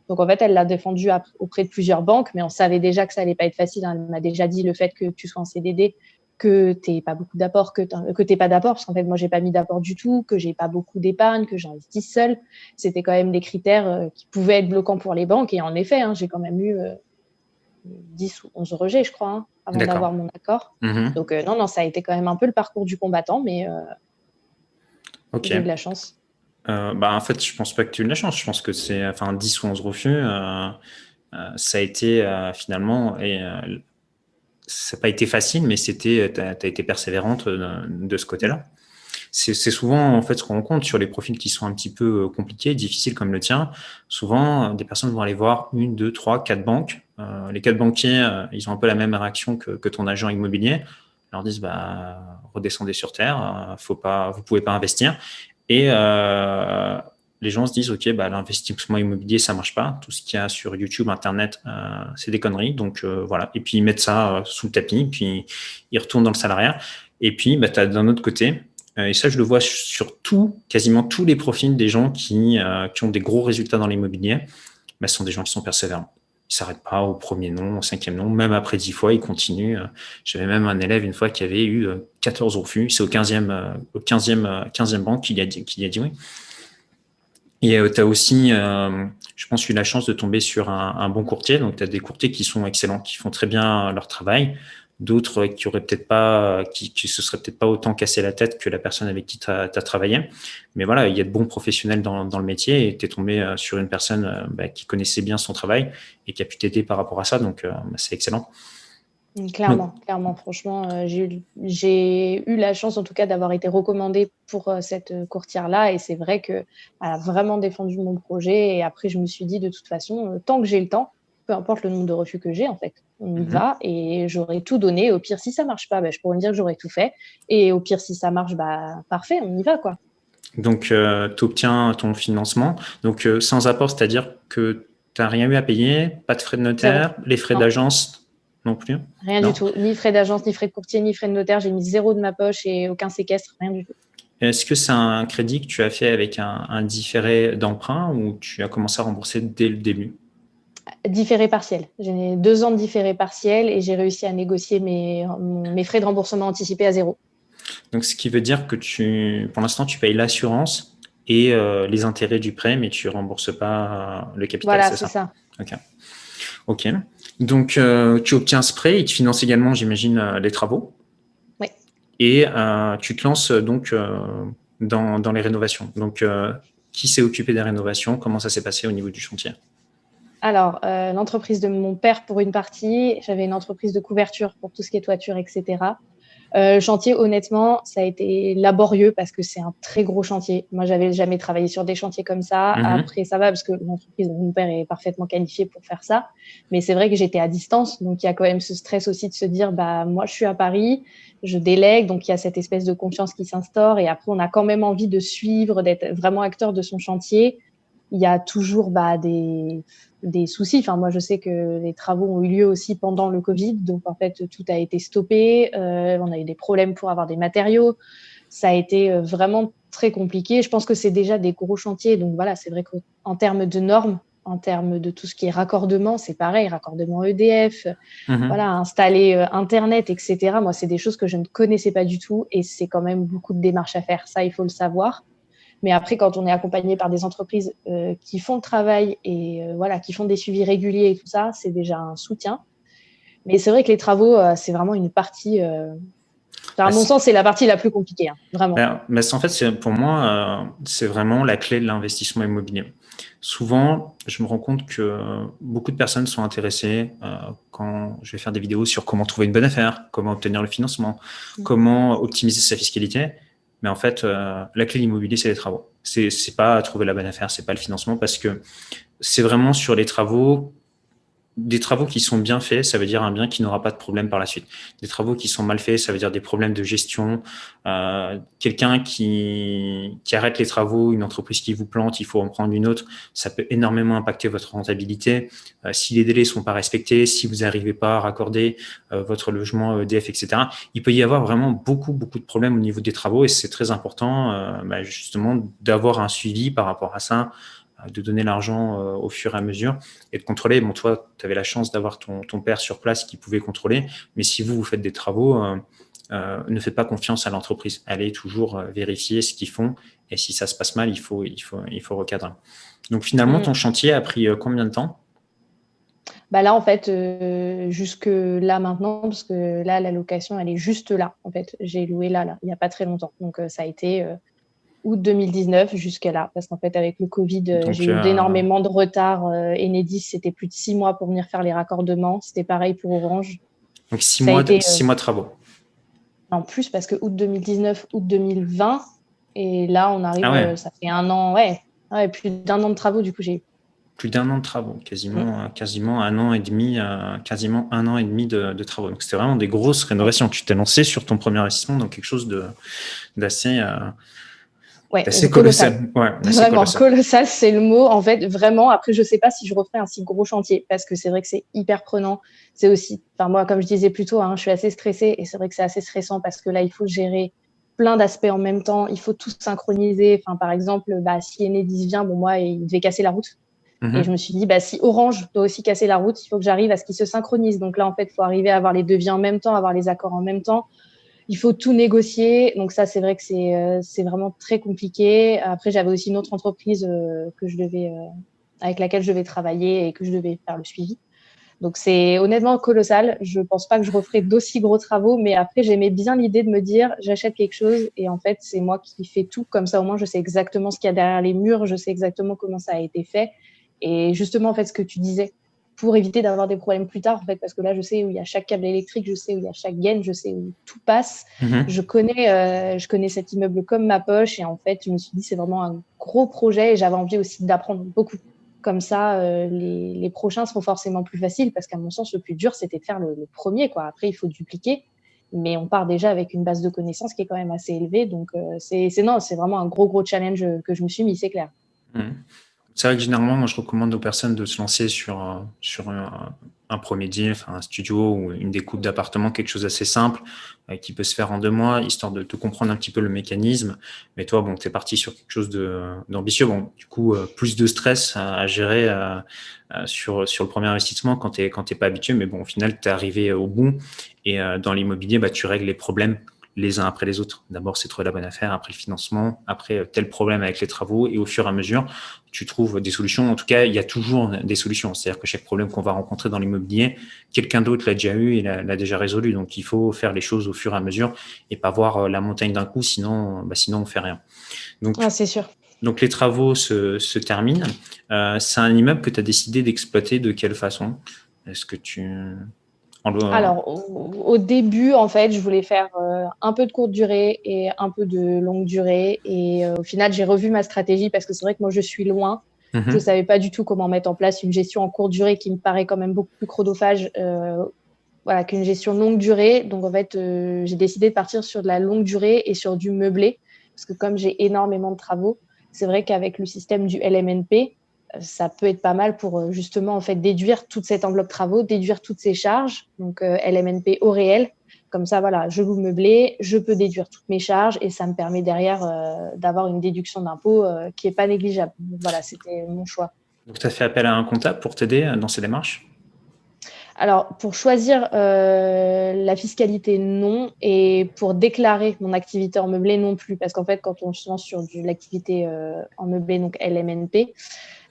Donc, en fait, elle l'a défendu auprès de plusieurs banques, mais on savait déjà que ça allait pas être facile. Hein. Elle m'a déjà dit le fait que tu sois en CDD, que tu pas beaucoup d'apport, que tu pas d'apport, parce qu'en fait, moi, j'ai pas mis d'apport du tout, que j'ai pas beaucoup d'épargne, que j'investis seul. C'était quand même des critères euh, qui pouvaient être bloquants pour les banques. Et en effet, hein, j'ai quand même eu 10 euh, ou 11 rejets, je crois, hein, avant d'avoir mon accord. Mm-hmm. Donc, euh, non, non, ça a été quand même un peu le parcours du combattant, mais j'ai eu de la chance. bah, en fait, je pense pas que tu aies eu de la chance. Je pense que c'est enfin 10 ou 11 refus. ça a été finalement et ça n'a pas été facile, mais c'était, tu as, été persévérante de, ce côté-là. C'est souvent en fait ce qu'on rencontre sur les profils qui sont un petit peu euh, compliqués, difficiles comme le tien. Souvent, des personnes vont aller voir une, deux, trois, quatre banques. Euh, les quatre banquiers, euh, ils ont un peu la même réaction que, que ton agent immobilier. Ils leur disent bah, redescendez sur terre, faut pas, vous pouvez pas investir. Et les gens se disent ok bah l'investissement immobilier ça marche pas. Tout ce qu'il y a sur YouTube internet euh, c'est des conneries. Donc euh, voilà. Et puis ils mettent ça euh, sous le tapis. Puis ils retournent dans le salariat. Et puis bah, tu d'un autre côté et ça je le vois sur tout quasiment tous les profils des gens qui, qui ont des gros résultats dans l'immobilier bah, ce sont des gens qui sont persévérants. Ils s'arrêtent pas au premier nom, au cinquième nom, même après dix fois, ils continuent. J'avais même un élève une fois qui avait eu 14 refus. C'est au 15e, au 15e, 15e banque qu'il a, a dit oui. Et euh, tu as aussi, euh, je pense, eu la chance de tomber sur un, bon courtier. Donc, tu as des courtiers qui sont excellents, qui font très bien leur travail. D'autres qui auraient peut-être pas, qui, se seraient peut-être pas autant cassé la tête que la personne avec qui tu as, travaillé. Mais voilà, il y a de bons professionnels dans, le métier et tu es tombé euh, sur une personne bah, qui connaissait bien son travail et qui a pu t'aider par rapport à ça. Donc, bah, c'est excellent. Clairement, clairement, franchement, euh, j'ai eu, la chance en tout cas d'avoir été recommandée pour euh, cette euh, courtière-là et c'est vrai qu'elle a vraiment défendu mon projet et après je me suis dit de toute façon, tant que j'ai le temps, peu importe le nombre de refus que j'ai en fait, on y mhm. va et j'aurai tout donné. Au pire, si ça marche pas, bah, je pourrais me dire que j'aurais tout fait et au pire, si ça marche, bah, parfait, on y va quoi. Donc, tu obtiens ton financement. Donc, sans apport, c'est-à-dire que tu n'as rien eu à payer, pas de frais de notaire, les frais d'agence non plus Rien du tout. Ni frais d'agence, ni frais de courtier, ni frais de notaire. J'ai mis zéro de ma poche et aucun séquestre, rien du tout. Est-ce que c'est un crédit que tu as fait avec un, différé d'emprunt ou tu as commencé à rembourser dès le début? Différé partiel. J'ai deux ans de différé partiel et j'ai réussi à négocier mes, mes frais de remboursement anticipés à zéro. Donc, ce qui veut dire que tu, pour l'instant, tu payes l'assurance et euh, les intérêts du prêt, mais tu ne rembourses pas le capital. Voilà, c'est ça. Ok. Ok. Donc, euh, tu obtiens ce prêt, il te finance également, j'imagine, euh, les travaux. Oui. Et euh, tu te lances donc dans, les rénovations. Donc, qui s'est occupé des rénovations? Comment ça s'est passé au niveau du chantier? Alors, l'entreprise de mon père pour une partie, j'avais une entreprise de couverture pour tout ce qui est toiture, etc. Euh, chantier, honnêtement, ça a été laborieux parce que c'est un très gros chantier. Moi, j'avais jamais travaillé sur des chantiers comme ça. Mhm. Après, ça va parce que l'entreprise de mon père est parfaitement qualifiée pour faire ça. Mais c'est vrai que j'étais à distance, donc il y a quand même ce stress aussi de se dire, bah moi, je suis à Paris, je délègue, donc il y a cette espèce de confiance qui s'instaure. Et après, on a quand même envie de suivre, d'être vraiment acteur de son chantier. Il y a toujours bah, des des soucis. Enfin, moi, je sais que les travaux ont eu lieu aussi pendant le Covid, donc en fait, tout a été stoppé. Euh, on a eu des problèmes pour avoir des matériaux. Ça a été euh, vraiment très compliqué. Je pense que c'est déjà des gros chantiers, donc voilà, c'est vrai qu'en termes de normes, en termes de tout ce qui est raccordement, c'est pareil, raccordement EDF, mhm. voilà, installer euh, Internet, etc. Moi, c'est des choses que je ne connaissais pas du tout et c'est quand même beaucoup de démarches à faire. Ça, il faut le savoir. Mais après, quand on est accompagné par des entreprises euh, qui font le travail et euh, voilà, qui font des suivis réguliers et tout ça, c'est déjà un soutien. Mais c'est vrai que les travaux, euh, c'est vraiment une partie. à mon sens, c'est la partie la plus compliquée, hein, vraiment. Mais, en fait, pour moi, c'est vraiment la clé de l'investissement immobilier. Souvent, je me rends compte que beaucoup de personnes sont intéressées quand je vais faire des vidéos sur comment trouver une bonne affaire, comment obtenir le financement, mmh. comment optimiser sa fiscalité. Mais en fait, euh, la clé de l'immobilier, c'est les travaux. C'est, pas trouver la bonne affaire, c'est pas le financement, parce que c'est vraiment sur les travaux des travaux qui sont bien faits, ça veut dire un bien qui n'aura pas de problème par la suite. Des travaux qui sont mal faits, ça veut dire des problèmes de gestion. Euh, Quelqu'un qui, qui arrête les travaux, une entreprise qui vous plante, il faut en prendre une autre, ça peut énormément impacter votre rentabilité. Euh, si les délais sont pas respectés, si vous n'arrivez pas à raccorder euh, votre logement EDF, etc., il peut y avoir vraiment beaucoup, beaucoup de problèmes au niveau des travaux et c'est très important euh, bah, justement d'avoir un suivi par rapport à ça de donner l'argent euh, au fur et à mesure et de contrôler. Bon, toi, tu avais la chance d'avoir ton, ton, père sur place qui pouvait contrôler, mais si vous, vous faites des travaux, euh, euh, ne faites pas confiance à l'entreprise. Allez toujours vérifier ce qu'ils font et si ça se passe mal, il faut, il faut, il faut recadrer. Donc finalement, ton mm. chantier a pris combien de temps? Bah là, en fait, jusque là maintenant, parce que là, la location, elle est juste là. En fait, j'ai loué là, là, il n'y a pas très longtemps. Donc, ça a été août 2019 jusqu'à là. Parce qu'en fait, avec le Covid, euh, j'ai eu euh, énormément de retard. Euh, Enedis, c'était plus de six mois pour venir faire les raccordements. C'était pareil pour Orange. Donc six, mois, de, six mois de travaux. En plus, parce que août 2019, août 2020. Et là, on arrive, ah ça fait un an, ouais, ouais plus d'un an de travaux, du coup, j'ai plus d'un an de travaux, quasiment, quasiment un an et demi, quasiment un an et demi de, travaux. Donc c'était vraiment des grosses rénovations. Tu t'es lancé sur ton premier investissement dans quelque chose d'assez c'est colossal. vraiment, colossal, c'est le mot. En fait, vraiment, après, je sais pas si je referai un si gros chantier parce que c'est vrai que c'est hyper prenant. C'est aussi, enfin, moi, comme je disais plus tôt, hein, je suis assez stressée et c'est vrai que c'est assez stressant parce que là, il faut gérer plein d'aspects en même temps. Il faut tout synchroniser. Enfin, par exemple, bah, si Enedis vient, bon, moi, il devait casser la route. Mhm. Et je me suis dit, bah, si Orange doit aussi casser la route, il faut que j'arrive à ce qu'ils se synchronisent. Donc là, en fait, il faut arriver à avoir les devis en même temps, avoir les accords en même temps il faut tout négocier. Donc ça, c'est vrai que c'est euh, vraiment très compliqué. Après, j'avais aussi une autre entreprise euh, que je devais euh, avec laquelle je devais travailler et que je devais faire le suivi. Donc c'est honnêtement colossal. Je pense pas que je referai d'aussi gros travaux, mais après j'aimais bien l'idée de me dire j'achète quelque chose et en fait c'est moi qui fais tout comme ça au moins je sais exactement ce qu'il y a derrière les murs, je sais exactement comment ça a été fait et justement en fait ce que tu disais pour éviter d'avoir des problèmes plus tard, en fait, parce que là, je sais où il y a chaque câble électrique, je sais où il y a chaque gaine, je sais où tout passe. Mhm. Je connais, euh, je connais cet immeuble comme ma poche, et en fait, je me suis dit c'est vraiment un gros projet, et j'avais envie aussi d'apprendre beaucoup. Comme ça, euh, les, les, prochains seront forcément plus faciles, parce qu'à mon sens, le plus dur, c'était de faire le, premier, quoi. Après, il faut dupliquer, mais on part déjà avec une base de connaissances qui est quand même assez élevée, donc euh, c'est non, c'est vraiment un gros gros challenge que je me suis mis, c'est clair. Mhm. C'est vrai que généralement, moi, je recommande aux personnes de se lancer sur, un, premier deal, un studio ou une découpe d'appartement, quelque chose d'assez simple euh, qui peut se faire en deux mois, histoire de te comprendre un petit peu le mécanisme. Mais toi, bon, tu es parti sur quelque chose d'ambitieux. Bon, du coup, euh, plus de stress à, gérer euh, sur, le premier investissement quand tu n'es pas habitué. Mais bon, au final, tu es arrivé au bout. Et dans l'immobilier, bah, tu règles les problèmes les uns après les autres. D'abord, c'est trouver la bonne affaire, après le financement, après euh, tel problème avec les travaux, et au fur et à mesure, tu trouves des solutions. En tout cas, il y a toujours des solutions. C'est-à-dire que chaque problème qu'on va rencontrer dans l'immobilier, quelqu'un d'autre l'a déjà eu et l'a déjà résolu. Donc, il faut faire les choses au fur et à mesure et pas voir euh, la montagne d'un coup, sinon, bah, sinon on fait rien. Donc, ah, c'est sûr. Donc les travaux se, terminent. Euh, c'est un immeuble que tu as décidé d'exploiter de quelle façon? Est-ce que tu... Alors, au, début, en fait, je voulais faire euh, un peu de courte durée et un peu de longue durée. Et euh, au final, j'ai revu ma stratégie parce que c'est vrai que moi, je suis loin. Mhm. Je ne savais pas du tout comment mettre en place une gestion en courte durée qui me paraît quand même beaucoup plus chronophage voilà, qu'une gestion longue durée. Donc, en fait, j'ai décidé de partir sur de la longue durée et sur du meublé. Parce que comme j'ai énormément de travaux, c'est vrai qu'avec le système du LMNP, euh, ça peut être pas mal pour euh, justement en fait déduire toute cette enveloppe travaux, déduire toutes ces charges. Donc euh, LMNP au réel, comme ça voilà, je loue meublé, je peux déduire toutes mes charges et ça me permet derrière d'avoir une déduction d'impôt qui est pas négligeable. voilà, c'était mon choix. Donc tu as fait appel à un comptable pour t'aider dans ces démarches? Alors, pour choisir euh, la fiscalité, non. Et pour déclarer mon activité en meublé, non plus. Parce qu'en fait, quand on se lance sur l'activité euh, en meublé, donc LMNP,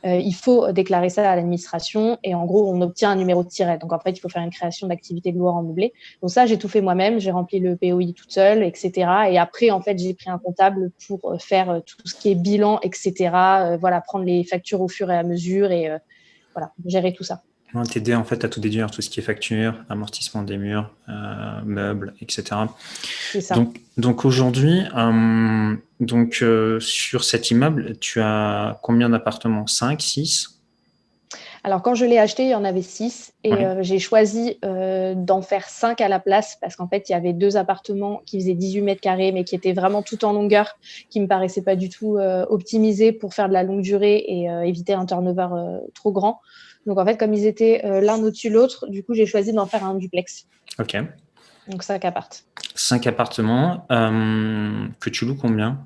euh, il faut déclarer ça à l'administration. Et en gros, on obtient un numéro de tiret. Donc, en fait, il faut faire une création d'activité de loueur en meublé. Donc, ça, j'ai tout fait moi-même. J'ai rempli le POI toute seule, etc. Et après, en fait, j'ai pris un comptable pour faire tout ce qui est bilan, etc. voilà, prendre les factures au fur et à mesure et voilà, gérer tout ça t'aider en fait à tout déduire, tout ce qui est facture, amortissement des murs, euh, meubles, etc. Ça. Donc, donc aujourd'hui, euh, donc euh, sur cet immeuble, tu as combien d'appartements? 5, 6 alors, quand je l'ai acheté, il y en avait 6 et j'ai choisi d'en faire 5 à la place parce qu'en fait, il y avait deux appartements qui faisaient 18 mètres carrés mais qui étaient vraiment tout en longueur, qui me paraissaient pas du tout optimisés pour faire de la longue durée et éviter un turnover trop grand. Donc en fait, comme ils étaient euh, l'un au-dessus de l'autre, du coup, j'ai choisi d'en faire un duplex. Ok. Donc cinq appartements. Cinq appartements. Euh, que tu loues combien?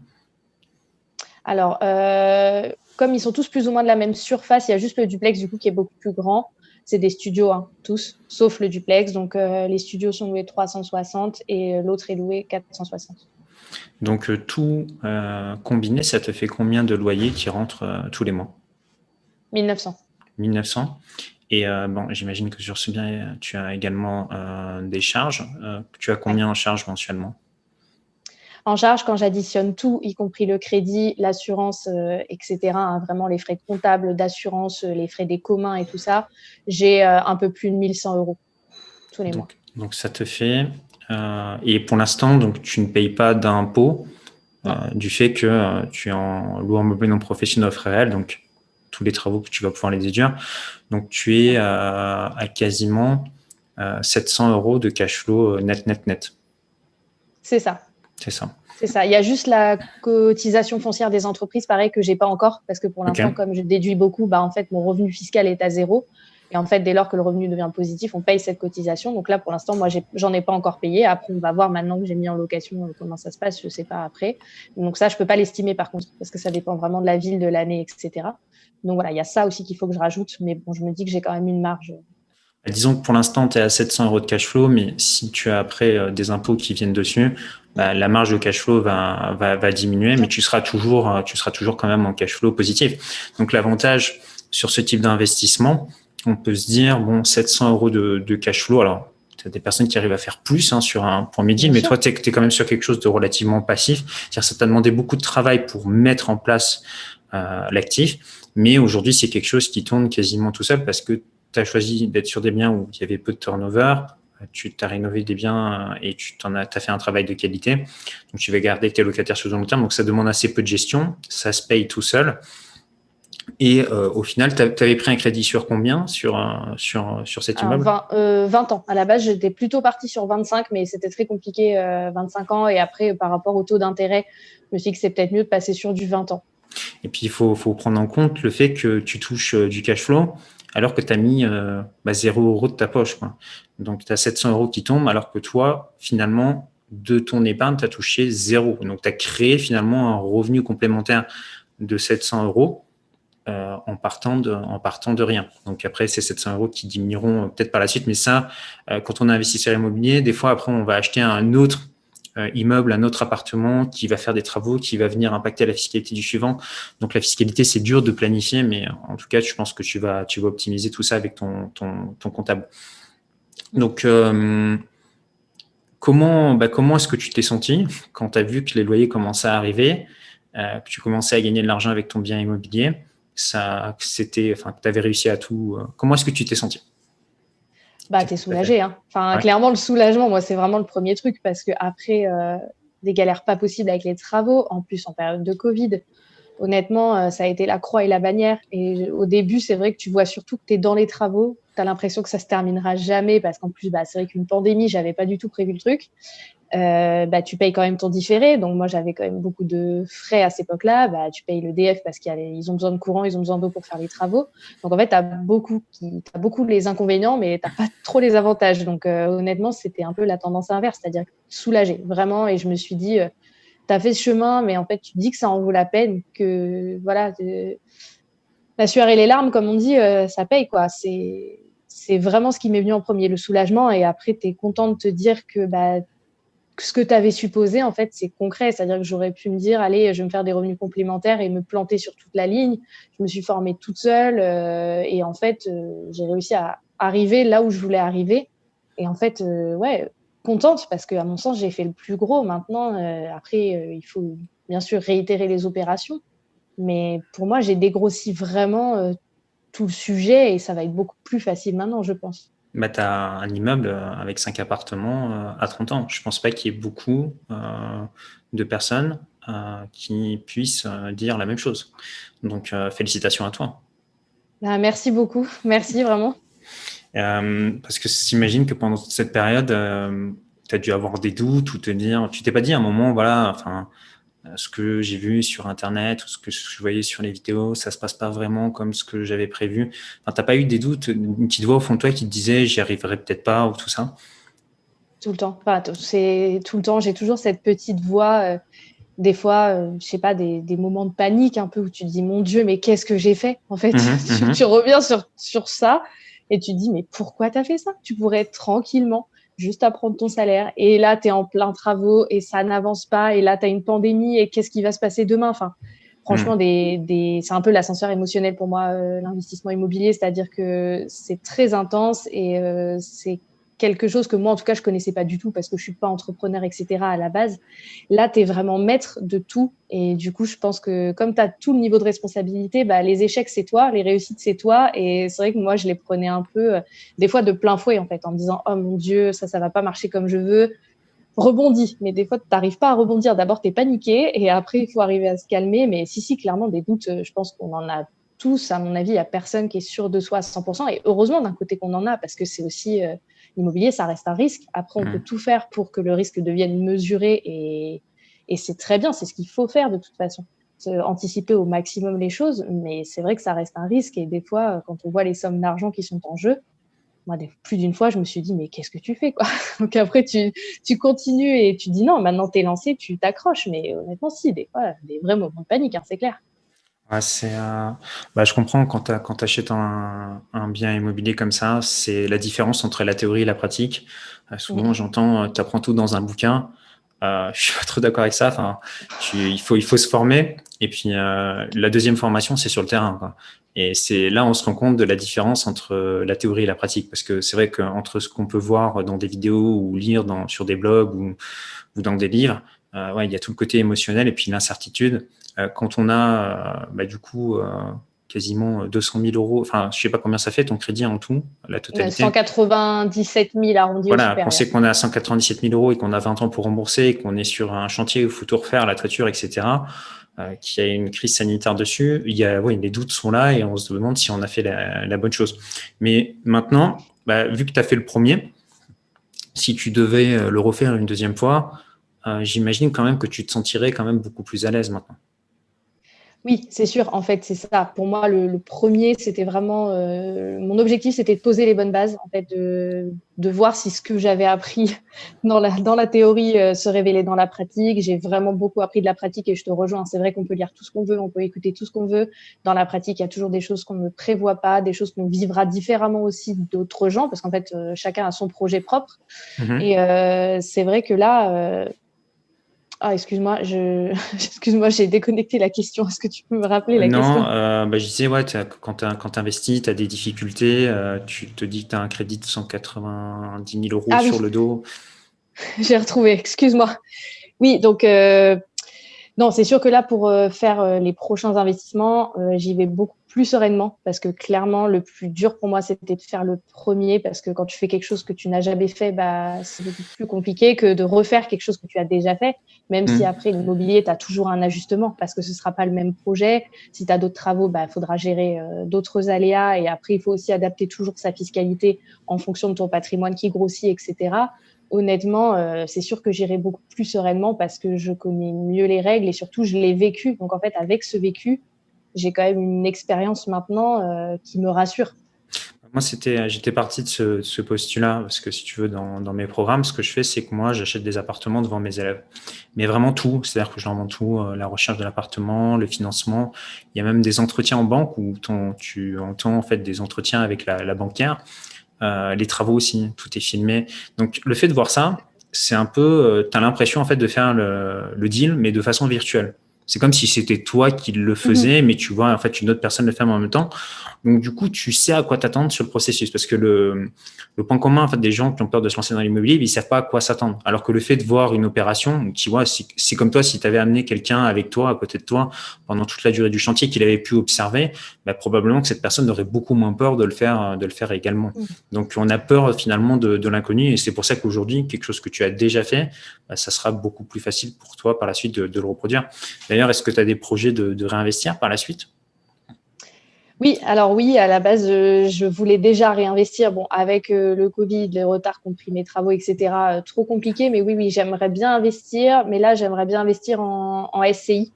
Alors, euh, comme ils sont tous plus ou moins de la même surface, il y a juste le duplex du coup qui est beaucoup plus grand. C'est des studios, hein, tous, sauf le duplex. Donc les studios sont loués 360 et l'autre est loué 460. Donc tout combiné, ça te fait combien de loyers qui rentrent tous les mois? 1900. 1900. Et euh, bon, j'imagine que sur ce bien, tu as également euh, des charges. Euh, tu as combien en charge mensuellement? En charge, quand j'additionne tout, y compris le crédit, l'assurance, etc., hein, vraiment les frais comptables d'assurance, les frais des communs et tout ça, j'ai un peu plus de 1100 euros tous les mois. Donc ça te fait. et pour l'instant, donc tu ne payes pas d'impôt du fait que tu es en loueur meublé non professionnel réel, donc tous les travaux que tu vas pouvoir les déduire. Donc, tu es à, quasiment 700 euh, euros de cash flow euh, net, net, net. C'est ça. C'est ça. C'est ça. Il y a juste la cotisation foncière des entreprises, pareil, que j'ai pas encore, parce que pour l'instant, comme je déduis beaucoup, bah, en fait, mon revenu fiscal est à zéro. Et en fait, dès lors que le revenu devient positif, on paye cette cotisation. Donc là, pour l'instant, moi, j'en ai, pas encore payé. Après, on va voir maintenant que j'ai mis en location euh, comment ça se passe. Je sais pas après. Donc ça, je peux pas l'estimer par contre, parce que ça dépend vraiment de la ville, de l'année, etc. Donc voilà, il y a ça aussi qu'il faut que je rajoute. Mais bon, je me dis que j'ai quand même une marge. Bah, disons que pour l'instant, tu es à 700 euros de cash flow, mais si tu as après euh, des impôts qui viennent dessus, bah, la marge de cash flow va, va, va, diminuer, mais tu seras toujours, euh, tu seras toujours quand même en cash flow positif. Donc l'avantage sur ce type d'investissement, on peut se dire, bon, 700 euros de, de cash flow, alors tu as des personnes qui arrivent à faire plus hein, sur un point midi, mais toi, tu es, quand même sur quelque chose de relativement passif. C'est-à-dire ça t'a demandé beaucoup de travail pour mettre en place euh, l'actif, mais aujourd'hui, c'est quelque chose qui tourne quasiment tout seul parce que tu as choisi d'être sur des biens où il y avait peu de turnover, tu as rénové des biens et tu en as, as, fait un travail de qualité. Donc, tu vas garder tes locataires sur le long terme. Donc, ça demande assez peu de gestion. Ça se paye tout seul. Et euh, au final, tu avais pris un crédit sur combien sur, sur, sur cet immeuble? 20, euh, ans. À la base, j'étais plutôt parti sur 25, mais c'était très compliqué, 25 euh, ans. Et après, par rapport au taux d'intérêt, je me suis dit que c'est peut-être mieux de passer sur du 20 ans. Et puis, il faut, prendre en compte le fait que tu touches du cash flow alors que tu as mis bah, 0 euros de ta poche. Donc, tu as 700 euros qui tombent, alors que toi, finalement, de ton épargne, tu as touché zéro. Donc, tu as créé finalement un revenu complémentaire de 700 euros euh, en, partant de, rien. Donc après, c'est 700 euros qui diminueront euh, peut-être par la suite, mais ça, euh, quand on est investisseur immobilier, des fois après, on va acheter un autre immeuble, un autre appartement qui va faire des travaux, qui va venir impacter la fiscalité du suivant. Donc la fiscalité, c'est dur de planifier, mais en tout cas, je pense que tu vas, tu vas optimiser tout ça avec ton, ton, ton comptable. Donc, comment, bah, comment est-ce que tu t'es senti quand tu as vu que les loyers commençaient à arriver que tu commençais à gagner de l'argent avec ton bien immobilier, ça, que tu avais réussi à tout. comment est-ce que tu t'es senti? Bah, tu es soulagé. Hein. Enfin, clairement, le soulagement, moi, c'est vraiment le premier truc parce que après des galères pas possibles avec les travaux, en plus en période de Covid, honnêtement, euh, ça a été la croix et la bannière. Et au début, c'est vrai que tu vois surtout que tu es dans les travaux. Tu as l'impression que ça se terminera jamais parce qu'en plus, bah, c'est vrai qu'une pandémie, j'avais pas du tout prévu le truc. Euh, bah, tu payes quand même ton différé. Donc, moi, j'avais quand même beaucoup de frais à cette époque-là. Bah, tu payes le DF parce qu'ils ont besoin de courant, ils ont besoin d'eau pour faire les travaux. Donc, en fait, tu as beaucoup, beaucoup les inconvénients, mais tu pas trop les avantages. Donc, euh, honnêtement, c'était un peu la tendance inverse, c'est-à-dire soulagé, vraiment. Et je me suis dit, tu as fait ce chemin, mais en fait, tu dis que ça en vaut la peine, que voilà, la sueur et les larmes, comme on dit, euh, ça paye, quoi. C'est, c'est vraiment ce qui m'est venu en premier, le soulagement. Et après, tu es content de te dire que, bah, ce que tu avais supposé, en fait, c'est concret. C'est-à-dire que j'aurais pu me dire, allez, je vais me faire des revenus complémentaires et me planter sur toute la ligne. Je me suis formée toute seule euh, et en fait, euh, j'ai réussi à arriver là où je voulais arriver. Et en fait, ouais, contente parce qu'à mon sens, j'ai fait le plus gros. Maintenant, euh, après, euh, il faut bien sûr réitérer les opérations. Mais pour moi, j'ai dégrossi vraiment euh, tout le sujet et ça va être beaucoup plus facile maintenant, je pense. As un immeuble avec cinq appartements à 30 ans. Je ne pense pas qu'il y ait beaucoup de personnes qui puissent dire la même chose. Donc, félicitations à toi. Bah, merci beaucoup. Merci vraiment. Euh, parce que j'imagine que pendant cette période, euh, tu as dû avoir des doutes ou te dire, tu t'es pas dit à un moment, voilà, enfin, euh, ce que j'ai vu sur Internet ou ce que je voyais sur les vidéos, ça se passe pas vraiment comme ce que j'avais prévu. Enfin, t'as pas eu des doutes, une petite voix au fond de toi qui te disait, j'y arriverai peut-être pas ou tout ça? Tout le temps. Enfin, c'est tout le temps. J'ai toujours cette petite voix. des fois, je sais pas, des, des, moments de panique un peu où tu te dis, mon Dieu, mais qu'est-ce que j'ai fait En fait, mmh mmh tu, reviens sur, sur ça et tu dis, mais pourquoi tu as fait ça? Tu pourrais être tranquillement juste à prendre ton salaire. Et là, tu es en plein travaux et ça n'avance pas. Et là, tu as une pandémie et qu'est-ce qui va se passer demain? Enfin, franchement, hmm. des, des... c'est un peu l'ascenseur émotionnel pour moi, euh, l'investissement immobilier. C'est-à-dire que c'est très intense et euh, c'est quelque chose que moi, en tout cas, je connaissais pas du tout parce que je suis pas entrepreneur, etc. à la base. Là, tu es vraiment maître de tout. Et du coup, je pense que comme tu as tout le niveau de responsabilité, bah, les échecs, c'est toi, les réussites, c'est toi. Et c'est vrai que moi, je les prenais un peu, euh, des fois, de plein fouet, en fait, en me disant, oh mon Dieu, ça, ça va pas marcher comme je veux. Rebondis. Mais des fois, tu n'arrives pas à rebondir. D'abord, tu es paniqué et après, il faut arriver à se calmer. Mais si, si, clairement, des doutes, euh, je pense qu'on en a tous. À mon avis, il n'y a personne qui est sûr de soi à 100%. Et heureusement, d'un côté, qu'on en a parce que c'est aussi. Euh, l'immobilier, ça reste un risque. Après, on mmh. peut tout faire pour que le risque devienne mesuré et, c'est très bien, c'est ce qu'il faut faire de toute façon. Anticiper au maximum les choses, mais c'est vrai que ça reste un risque et des fois, quand on voit les sommes d'argent qui sont en jeu, moi, plus d'une fois, je me suis dit, mais qu'est-ce que tu fais quoi? Donc après, tu, tu continues et tu dis non, maintenant tu es lancé, tu t'accroches. Mais honnêtement, si, des fois, des vrais moments de panique, hein, c'est clair c'est, euh, bah, je comprends quand tu achètes un, un, bien immobilier comme ça, c'est la différence entre la théorie et la pratique. Euh, souvent, j'entends, euh, tu apprends tout dans un bouquin. Euh, je suis pas trop d'accord avec ça. Enfin, il faut il faut se former. Et puis la deuxième formation, c'est sur le terrain. Quoi. Et c'est là on se rend compte de la différence entre la théorie et la pratique, parce que c'est vrai qu'entre ce qu'on peut voir dans des vidéos ou lire dans, sur des blogs ou, ou dans des livres, ouais, il y a tout le côté émotionnel et puis l'incertitude. Euh, quand on a, euh, bah, du coup, euh, quasiment 200 000 euros. Enfin, je sais pas combien ça fait ton crédit en tout, la totalité. 197 000 arrondis. Voilà, on sait qu'on a 197 000 euros et qu'on a 20 ans pour rembourser, qu'on est sur un chantier où il faut tout refaire, la toiture, etc. Euh, qu'il y a une crise sanitaire dessus. Il y a, les doutes sont là et on se demande si on a fait la, bonne chose. Mais maintenant, bah, vu que tu as fait le premier, si tu devais le refaire une deuxième fois, j'imagine quand même que tu te sentirais quand même beaucoup plus à l'aise maintenant. Oui, c'est sûr. En fait, c'est ça. Pour moi, le, premier, c'était vraiment euh, mon objectif, c'était de poser les bonnes bases, en fait, de, de voir si ce que j'avais appris dans la dans la théorie euh, se révélait dans la pratique. J'ai vraiment beaucoup appris de la pratique et je te rejoins. C'est vrai qu'on peut lire tout ce qu'on veut, on peut écouter tout ce qu'on veut. Dans la pratique, il y a toujours des choses qu'on ne prévoit pas, des choses qu'on vivra différemment aussi d'autres gens, parce qu'en fait, euh, chacun a son projet propre. Mmh et c'est vrai que là ah, excuse-moi, je... excuse-moi, j'ai déconnecté la question. Est-ce que tu peux me rappeler la question? Non, euh, bah, je disais, ouais, quand tu investis, tu as des difficultés, euh, tu te dis que tu as un crédit de 190 000 euros ah sur le dos. j'ai retrouvé, excuse-moi. Oui, donc, euh, Non, c'est sûr que là, pour faire les prochains investissements, j'y vais beaucoup plus sereinement parce que clairement, le plus dur pour moi, c'était de faire le premier parce que quand tu fais quelque chose que tu n'as jamais fait, bah, c'est beaucoup plus compliqué que de refaire quelque chose que tu as déjà fait, même si mmh. après l'immobilier, tu as toujours un ajustement parce que ce sera pas le même projet. Si tu as d'autres travaux, il bah, faudra gérer d'autres aléas et après, il faut aussi adapter toujours sa fiscalité en fonction de ton patrimoine qui grossit, etc honnêtement, euh, c'est sûr que j'irai beaucoup plus sereinement parce que je connais mieux les règles et surtout, je l'ai vécu. Donc, en fait, avec ce vécu, j'ai quand même une expérience maintenant euh, qui me rassure. Moi, c'était, j'étais parti de ce, postulat parce que si tu veux, dans, mes programmes, ce que je fais, c'est que moi, j'achète des appartements devant mes élèves, mais vraiment tout. C'est-à-dire que je leur montre tout, euh, la recherche de l'appartement, le financement. Il y a même des entretiens en banque où tu entends en fait des entretiens avec la banquière euh, les travaux aussi, tout est filmé. Donc le fait de voir ça, c'est un peu, euh, tu as l'impression en fait de faire le, deal, mais de façon virtuelle. C'est comme si c'était toi qui le faisais, mhm. mais tu vois en fait une autre personne le faire en même temps. Donc du coup, tu sais à quoi t'attendre sur le processus, parce que le, le point commun en fait des gens qui ont peur de se lancer dans l'immobilier, ils savent pas à quoi s'attendre. Alors que le fait de voir une opération, tu vois, c'est comme toi si tu avais amené quelqu'un avec toi à côté de toi pendant toute la durée du chantier qu'il avait pu observer, bah, probablement que cette personne aurait beaucoup moins peur de le faire, de le faire également. Mhm. Donc on a peur finalement de, de l'inconnu, et c'est pour ça qu'aujourd'hui quelque chose que tu as déjà fait, bah, ça sera beaucoup plus facile pour toi par la suite de, de le reproduire est-ce que tu as des projets de, réinvestir par la suite? Oui, alors oui, à la base, je, voulais déjà réinvestir. Bon, avec euh, le Covid, les retards compris mes travaux, etc., euh, trop compliqué. Mais oui, oui, j'aimerais bien investir. Mais là, j'aimerais bien investir en, SCI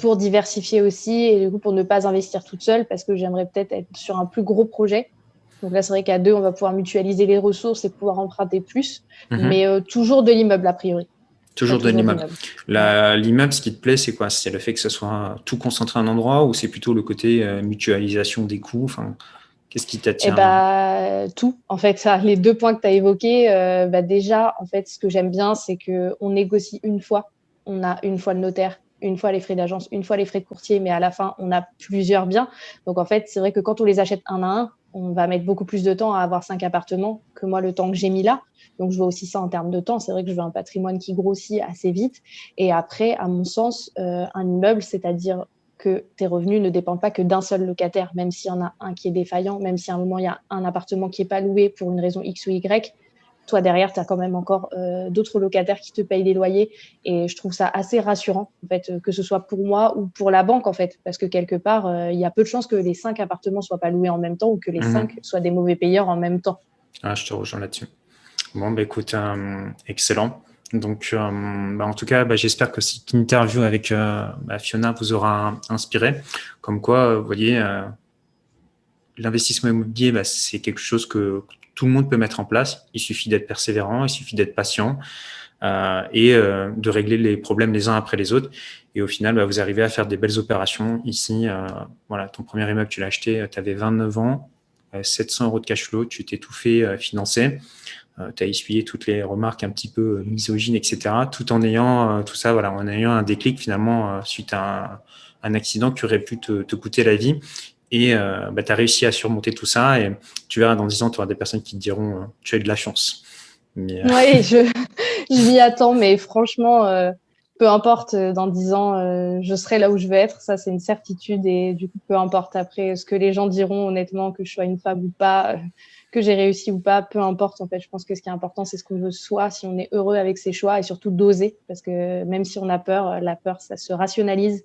pour diversifier aussi et du coup pour ne pas investir toute seule parce que j'aimerais peut-être être sur un plus gros projet. Donc là, c'est vrai qu'à deux, on va pouvoir mutualiser les ressources et pouvoir emprunter plus, mhm. mais euh, toujours de l'immeuble a priori. Toujours de l'immeuble. L'immeuble, ce qui te plaît, c'est quoi? C'est le fait que ce soit tout concentré à un endroit ou c'est plutôt le côté euh, mutualisation des coûts? Enfin, Qu'est-ce qui t'attire? eh bah, Tout, en fait. Ça, les deux points que tu as évoqués, euh, bah, déjà, en fait, ce que j'aime bien, c'est qu'on négocie une fois. On a une fois le notaire, une fois les frais d'agence, une fois les frais de courtier, mais à la fin, on a plusieurs biens. Donc, en fait, c'est vrai que quand on les achète un à un, on va mettre beaucoup plus de temps à avoir cinq appartements que moi, le temps que j'ai mis là. Donc, je vois aussi ça en termes de temps. C'est vrai que je veux un patrimoine qui grossit assez vite. Et après, à mon sens, euh, un immeuble, c'est-à-dire que tes revenus ne dépendent pas que d'un seul locataire, même s'il y en a un qui est défaillant, même si à un moment, il y a un appartement qui n'est pas loué pour une raison X ou Y, toi derrière, tu as quand même encore euh, d'autres locataires qui te payent des loyers. Et je trouve ça assez rassurant, en fait, que ce soit pour moi ou pour la banque, en fait, parce que quelque part, euh, il y a peu de chances que les cinq appartements soient pas loués en même temps ou que les mhm. cinq soient des mauvais payeurs en même temps. Ah, je te rejoins là-dessus. Bon, bah, écoute, euh, excellent. Donc, bah, en tout cas, bah, j'espère que cette interview avec Fiona vous aura inspiré. Comme quoi, vous voyez, l'investissement immobilier, c'est quelque chose que tout le monde peut mettre en place. Il suffit d'être persévérant, il suffit d'être patient euh, et euh, de régler les problèmes les uns après les autres. Et au final, bah, vous arrivez à faire des belles opérations. Ici, euh, voilà, ton premier immeuble, tu l'as acheté, tu avais 29 ans, 700 euros de cash flow, tu t'es tout fait financer. tu as essuyé toutes les remarques un petit peu misogynes, etc., tout en ayant tout ça, voilà, en ayant un déclic finalement suite à un, accident qui aurait pu te coûter la vie et euh, bah, tu as réussi à surmonter tout ça. Et tu verras, dans 10 ans, tu auras des personnes qui te diront euh, Tu as eu de la chance. Euh, oui, je, je m'y attends, mais franchement, peu importe, dans 10 ans, je serai là où je vais être. Ça, c'est une certitude. Et du coup, peu importe après ce que les gens diront, honnêtement, que je sois une femme ou pas, que j'ai réussi ou pas, peu importe. En fait, je pense que ce qui est important, c'est ce qu'on veut soi, si on est heureux avec ses choix et surtout d'oser. Parce que même si on a peur, la peur, ça se rationalise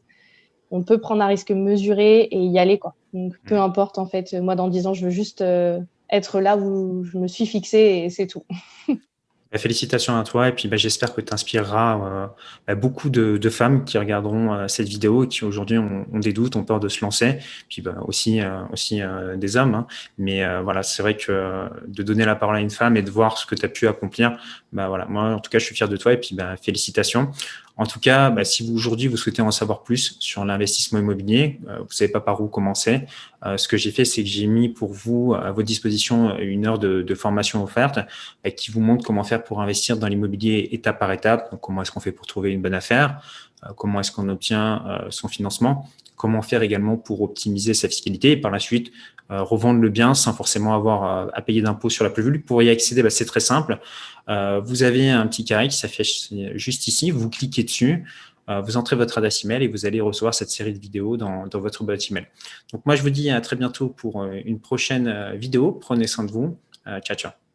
on peut prendre un risque mesuré et y aller. Quoi. Donc, peu mm. importe, en fait. Moi, dans 10 ans, je veux juste euh, être là où je me suis fixée et c'est tout. Bah, félicitations à toi et puis bah, j'espère que tu inspireras euh, bah, beaucoup de, femmes qui regarderont euh, cette vidéo et qui aujourd'hui ont, des doutes, ont peur de se lancer, puis aussi, aussi des hommes. Hein. Mais voilà, c'est vrai que de donner la parole à une femme et de voir ce que tu as pu accomplir, bah, voilà, moi en tout cas je suis fier de toi et puis félicitations. En tout cas, bah, si vous aujourd'hui vous souhaitez en savoir plus sur l'investissement immobilier, euh, vous savez pas par où commencer. Euh, ce que j'ai fait, c'est que j'ai mis pour vous à votre disposition une heure de, formation offerte euh, qui vous montre comment faire pour investir dans l'immobilier étape par étape. Donc, comment est-ce qu'on fait pour trouver une bonne affaire, comment est-ce qu'on obtient son financement, comment faire également pour optimiser sa fiscalité et par la suite euh, revendre le bien sans forcément avoir euh, à payer d'impôts sur la plus-value. Pour y accéder, bah, c'est très simple. Euh, vous avez un petit carré qui s'affiche juste ici. Vous cliquez dessus. vous entrez votre adresse email et vous allez recevoir cette série de vidéos dans, dans votre boîte email. Donc moi, je vous dis à très bientôt pour une prochaine vidéo. Prenez soin de vous. ciao, ciao.